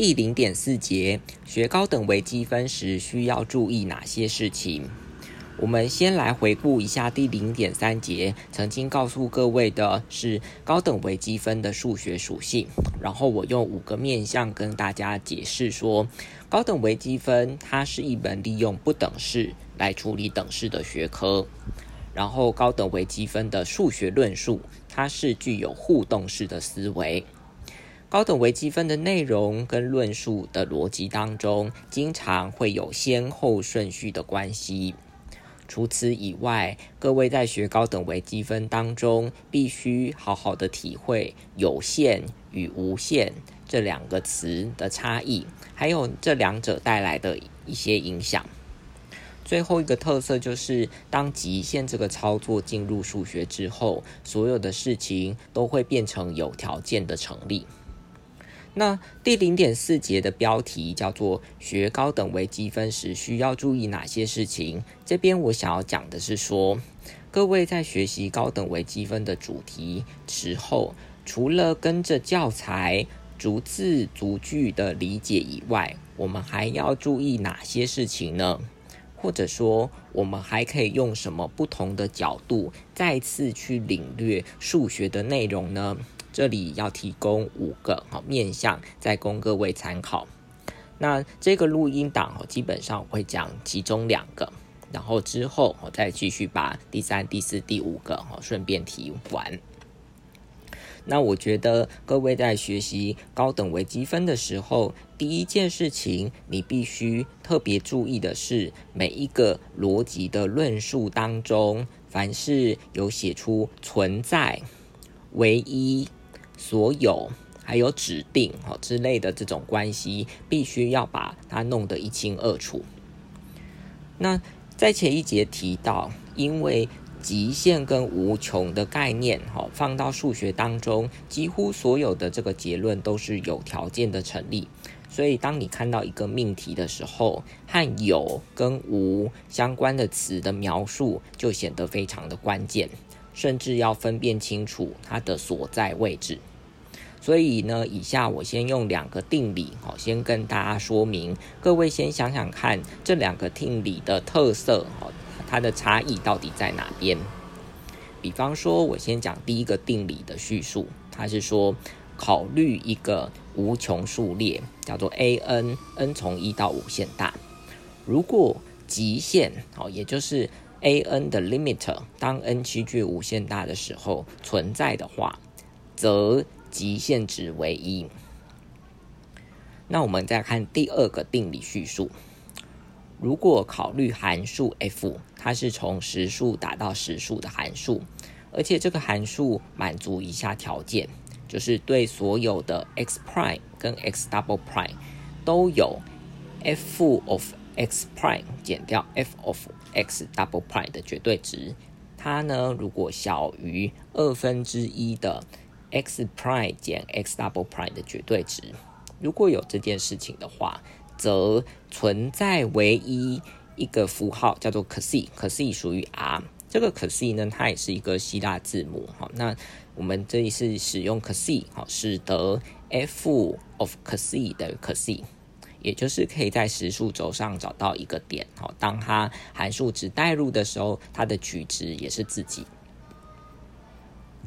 第零点四节，学高等微积分时需要注意哪些事情？我们先来回顾一下第零点三节，曾经告诉各位的是高等微积分的数学属性。然后我用五个面向跟大家解释说，高等微积分它是一门利用不等式来处理等式的学科。然后高等微积分的数学论述，它是具有互动式的思维。高等微积分的内容跟论述的逻辑当中，经常会有先后顺序的关系。除此以外，各位在学高等微积分当中，必须好好的体会有限与无限这两个词的差异，还有这两者带来的一些影响。最后一个特色就是，当极限这个操作进入数学之后，所有的事情都会变成有条件的成立。那第零点四节的标题叫做“学高等微积分时需要注意哪些事情”。这边我想要讲的是说，各位在学习高等微积分的主题时候，除了跟着教材逐字逐句的理解以外，我们还要注意哪些事情呢？或者说，我们还可以用什么不同的角度再次去领略数学的内容呢？这里要提供五个好面向，再供各位参考。那这个录音档哦，基本上会讲其中两个，然后之后我再继续把第三、第四、第五个哦顺便提完。那我觉得各位在学习高等微积分的时候，第一件事情你必须特别注意的是，每一个逻辑的论述当中，凡是有写出存在、唯一。所有还有指定哈之类的这种关系，必须要把它弄得一清二楚。那在前一节提到，因为极限跟无穷的概念哈放到数学当中，几乎所有的这个结论都是有条件的成立。所以，当你看到一个命题的时候，和有跟无相关的词的描述，就显得非常的关键。甚至要分辨清楚它的所在位置，所以呢，以下我先用两个定理，好，先跟大家说明。各位先想想看，这两个定理的特色，好，它的差异到底在哪边？比方说，我先讲第一个定理的叙述，它是说，考虑一个无穷数列，叫做 a n，n 从一到无限大，如果极限，好，也就是。A n 的 limit 当 n 趋近无限大的时候存在的话，则极限值为一。那我们再看第二个定理叙述：如果考虑函数 f，它是从实数打到实数的函数，而且这个函数满足以下条件，就是对所有的 x prime 跟 x double prime 都有 f of x prime 减掉 f of x double prime 的绝对值，它呢如果小于二分之一的 x prime 减 x double prime 的绝对值，如果有这件事情的话，则存在唯一一个符号叫做可 c，可 c 属于 r，这个可 c 呢它也是一个希腊字母，好，那我们这里是使用可 c，好，使得 f of 可 c 等于可 c。也就是可以在实数轴上找到一个点，好，当它函数值代入的时候，它的取值也是自己。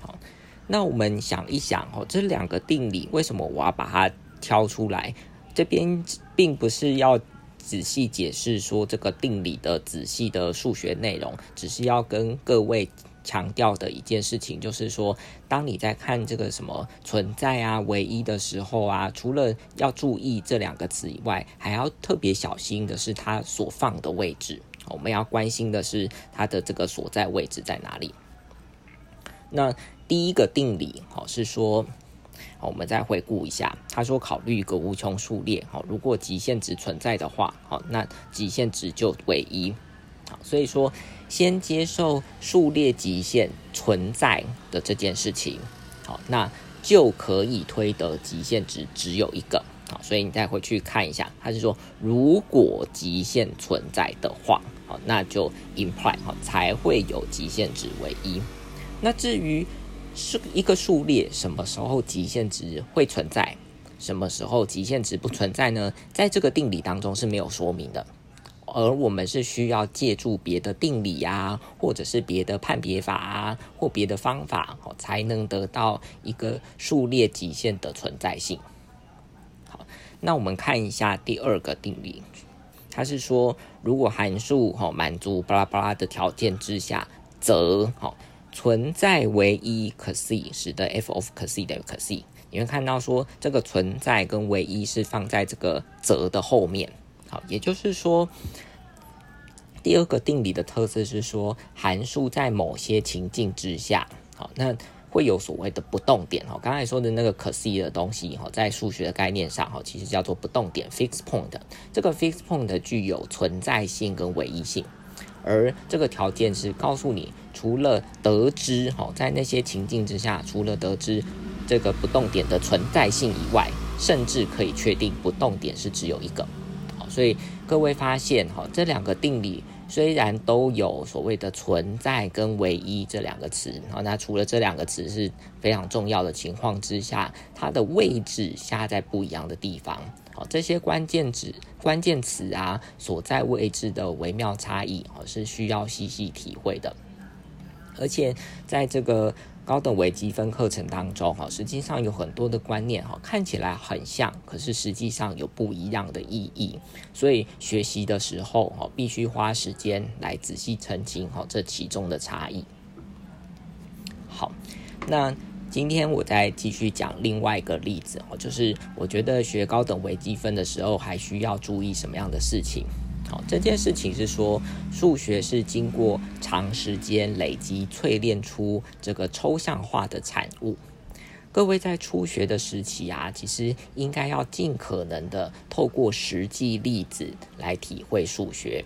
好，那我们想一想，哦，这两个定理为什么我要把它挑出来？这边并不是要仔细解释说这个定理的仔细的数学内容，只是要跟各位。强调的一件事情就是说，当你在看这个什么存在啊、唯一的时候啊，除了要注意这两个词以外，还要特别小心的是它所放的位置。我们要关心的是它的这个所在位置在哪里。那第一个定理，好是说，我们再回顾一下，他说考虑一个无穷数列，好，如果极限值存在的话，好，那极限值就为一。好，所以说。先接受数列极限存在的这件事情，好，那就可以推得极限值只有一个，好，所以你再回去看一下，他是说如果极限存在的话，好，那就 imply 好才会有极限值为一。那至于是一个数列什么时候极限值会存在，什么时候极限值不存在呢？在这个定理当中是没有说明的，而我们是需要借助别的定理啊，或者是别的判别法啊，或别的方法，哦，才能得到一个数列极限的存在性。好，那我们看一下第二个定理，它是说，如果函数哈满足巴拉巴拉的条件之下，则好存在唯一可 c，使得 f of 可 c 等于可 c。你会看到说，这个存在跟唯一是放在这个则的后面。好，也就是说，第二个定理的特色是说，函数在某些情境之下，好，那会有所谓的不动点。哈，刚才说的那个可 c 的东西，哈，在数学的概念上，哈，其实叫做不动点 （fixed point）。这个 fixed point 具有存在性跟唯一性。而这个条件是告诉你，除了得知哈，在那些情境之下，除了得知这个不动点的存在性以外，甚至可以确定不动点是只有一个。所以各位发现哈，这两个定理虽然都有所谓的存在跟唯一这两个词，好，那除了这两个词是非常重要的情况之下，它的位置下在不一样的地方。好这些关键字、关键词啊，所在位置的微妙差异，哦，是需要细细体会的。而且在这个高等微积分课程当中，哈，实际上有很多的观念，哈，看起来很像，可是实际上有不一样的意义。所以学习的时候，哈，必须花时间来仔细澄清，哈，这其中的差异。好，那。今天我再继续讲另外一个例子哦，就是我觉得学高等微积分的时候还需要注意什么样的事情？好，这件事情是说数学是经过长时间累积淬炼出这个抽象化的产物。各位在初学的时期啊，其实应该要尽可能的透过实际例子来体会数学。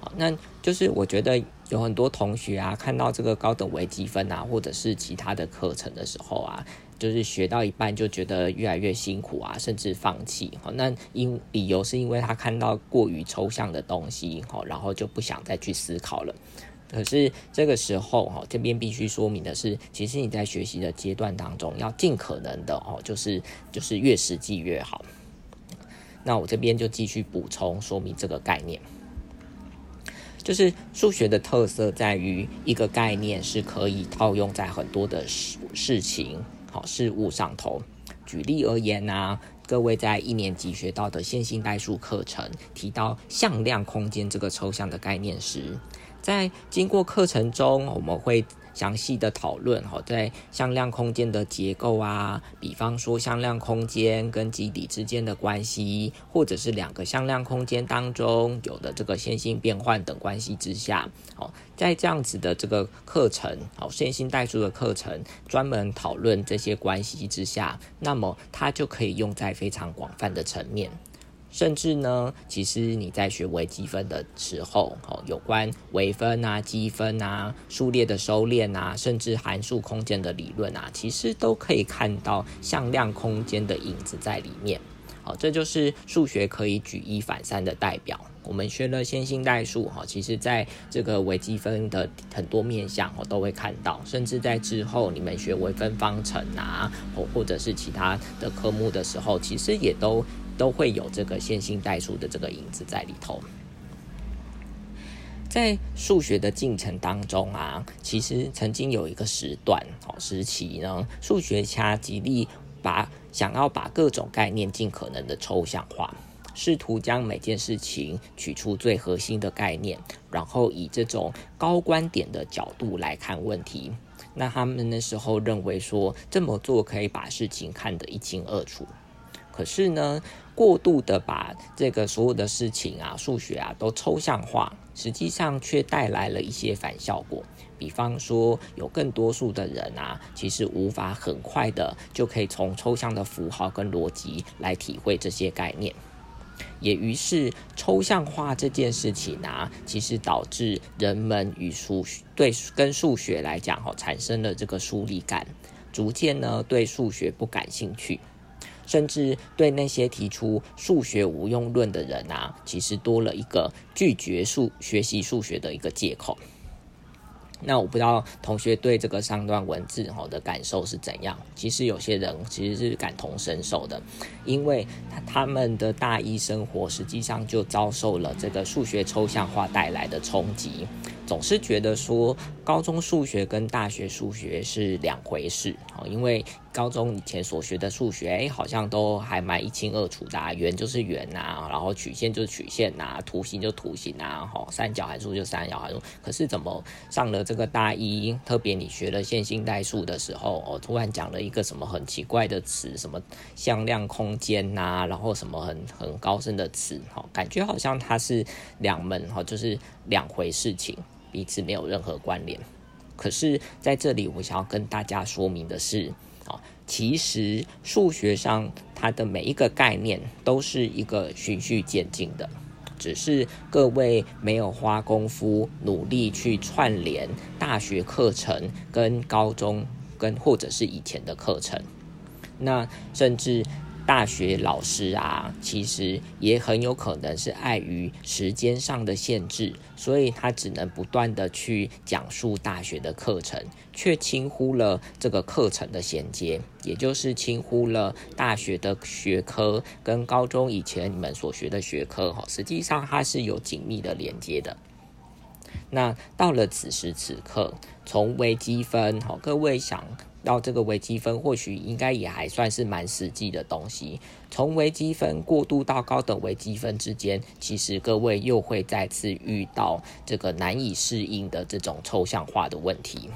好，那就是我觉得。有很多同学啊，看到这个高等微积分啊，或者是其他的课程的时候啊，就是学到一半就觉得越来越辛苦啊，甚至放弃。好，那因理由是因为他看到过于抽象的东西，好，然后就不想再去思考了。可是这个时候，哈，这边必须说明的是，其实你在学习的阶段当中，要尽可能的哦，就是就是越实际越好。那我这边就继续补充说明这个概念。就是数学的特色在于一个概念是可以套用在很多的事事情、好事物上头。举例而言呢，各位在一年级学到的线性代数课程提到向量空间这个抽象的概念时，在经过课程中，我们会。详细的讨论哈，在向量空间的结构啊，比方说向量空间跟基底之间的关系，或者是两个向量空间当中有的这个线性变换等关系之下，哦，在这样子的这个课程，哦，线性代数的课程，专门讨论这些关系之下，那么它就可以用在非常广泛的层面。甚至呢，其实你在学微积分的时候，哦，有关微分啊、积分啊、数列的收敛啊，甚至函数空间的理论啊，其实都可以看到向量空间的影子在里面。好，这就是数学可以举一反三的代表。我们学了线性代数，哈，其实在这个微积分的很多面向，我都会看到。甚至在之后你们学微分方程啊，或或者是其他的科目的时候，其实也都。都会有这个线性代数的这个影子在里头。在数学的进程当中啊，其实曾经有一个时段哦时期呢，数学家极力把想要把各种概念尽可能的抽象化，试图将每件事情取出最核心的概念，然后以这种高观点的角度来看问题。那他们那时候认为说这么做可以把事情看得一清二楚。可是呢，过度的把这个所有的事情啊、数学啊都抽象化，实际上却带来了一些反效果。比方说，有更多数的人啊，其实无法很快的就可以从抽象的符号跟逻辑来体会这些概念，也于是抽象化这件事情啊，其实导致人们与数对跟数学来讲，哈，产生了这个疏离感，逐渐呢对数学不感兴趣。甚至对那些提出数学无用论的人啊，其实多了一个拒绝数学习数学的一个借口。那我不知道同学对这个上段文字哈的感受是怎样。其实有些人其实是感同身受的，因为他们的大一生活实际上就遭受了这个数学抽象化带来的冲击。总是觉得说高中数学跟大学数学是两回事哦，因为高中以前所学的数学，哎，好像都还蛮一清二楚的，圆就是圆呐，然后曲线就是曲线呐，图形就图形呐，吼，三角函数就三角函数。可是怎么上了这个大一，特别你学了线性代数的时候，哦，突然讲了一个什么很奇怪的词，什么向量空间呐，然后什么很很高深的词，哈，感觉好像它是两门哈，就是两回事情。彼此没有任何关联，可是在这里我想要跟大家说明的是，其实数学上它的每一个概念都是一个循序渐进的，只是各位没有花功夫努力去串联大学课程跟高中跟或者是以前的课程，那甚至。大学老师啊，其实也很有可能是碍于时间上的限制，所以他只能不断的去讲述大学的课程，却轻忽了这个课程的衔接，也就是轻忽了大学的学科跟高中以前你们所学的学科哈，实际上它是有紧密的连接的。那到了此时此刻，从微积分哈，各位想。到这个微积分，或许应该也还算是蛮实际的东西。从微积分过渡到高等微积分之间，其实各位又会再次遇到这个难以适应的这种抽象化的问题。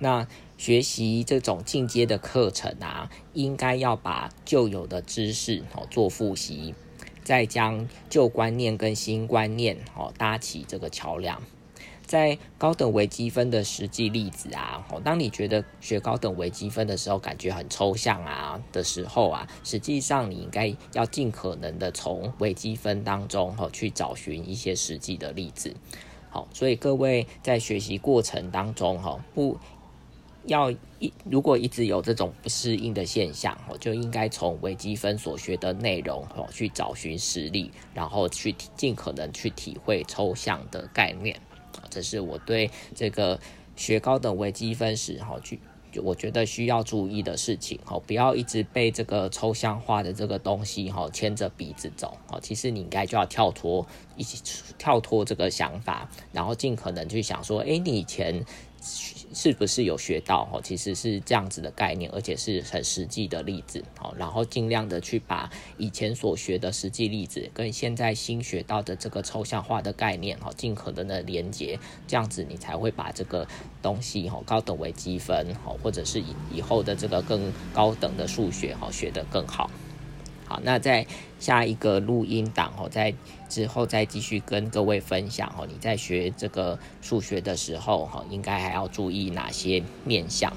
那学习这种进阶的课程啊，应该要把旧有的知识哦做复习，再将旧观念跟新观念哦搭起这个桥梁。在高等微积分的实际例子啊，哦，当你觉得学高等微积分的时候感觉很抽象啊的时候啊，实际上你应该要尽可能的从微积分当中哈去找寻一些实际的例子。好，所以各位在学习过程当中哈，不要一如果一直有这种不适应的现象，哦，就应该从微积分所学的内容哦去找寻实例，然后去尽可能去体会抽象的概念。这是我对这个学高等微积分时，哈，去就我觉得需要注意的事情，哈，不要一直被这个抽象化的这个东西，哈，牵着鼻子走，哈，其实你应该就要跳脱，一起跳脱这个想法，然后尽可能去想说，哎，你以前。是不是有学到？哦，其实是这样子的概念，而且是很实际的例子。哦，然后尽量的去把以前所学的实际例子跟现在新学到的这个抽象化的概念，哈，尽可能的连接，这样子你才会把这个东西，哦，高等微积分，哈，或者是以以后的这个更高等的数学，哦，学得更好。好，那在下一个录音档哦，在之后再继续跟各位分享哦，你在学这个数学的时候哈，应该还要注意哪些面向？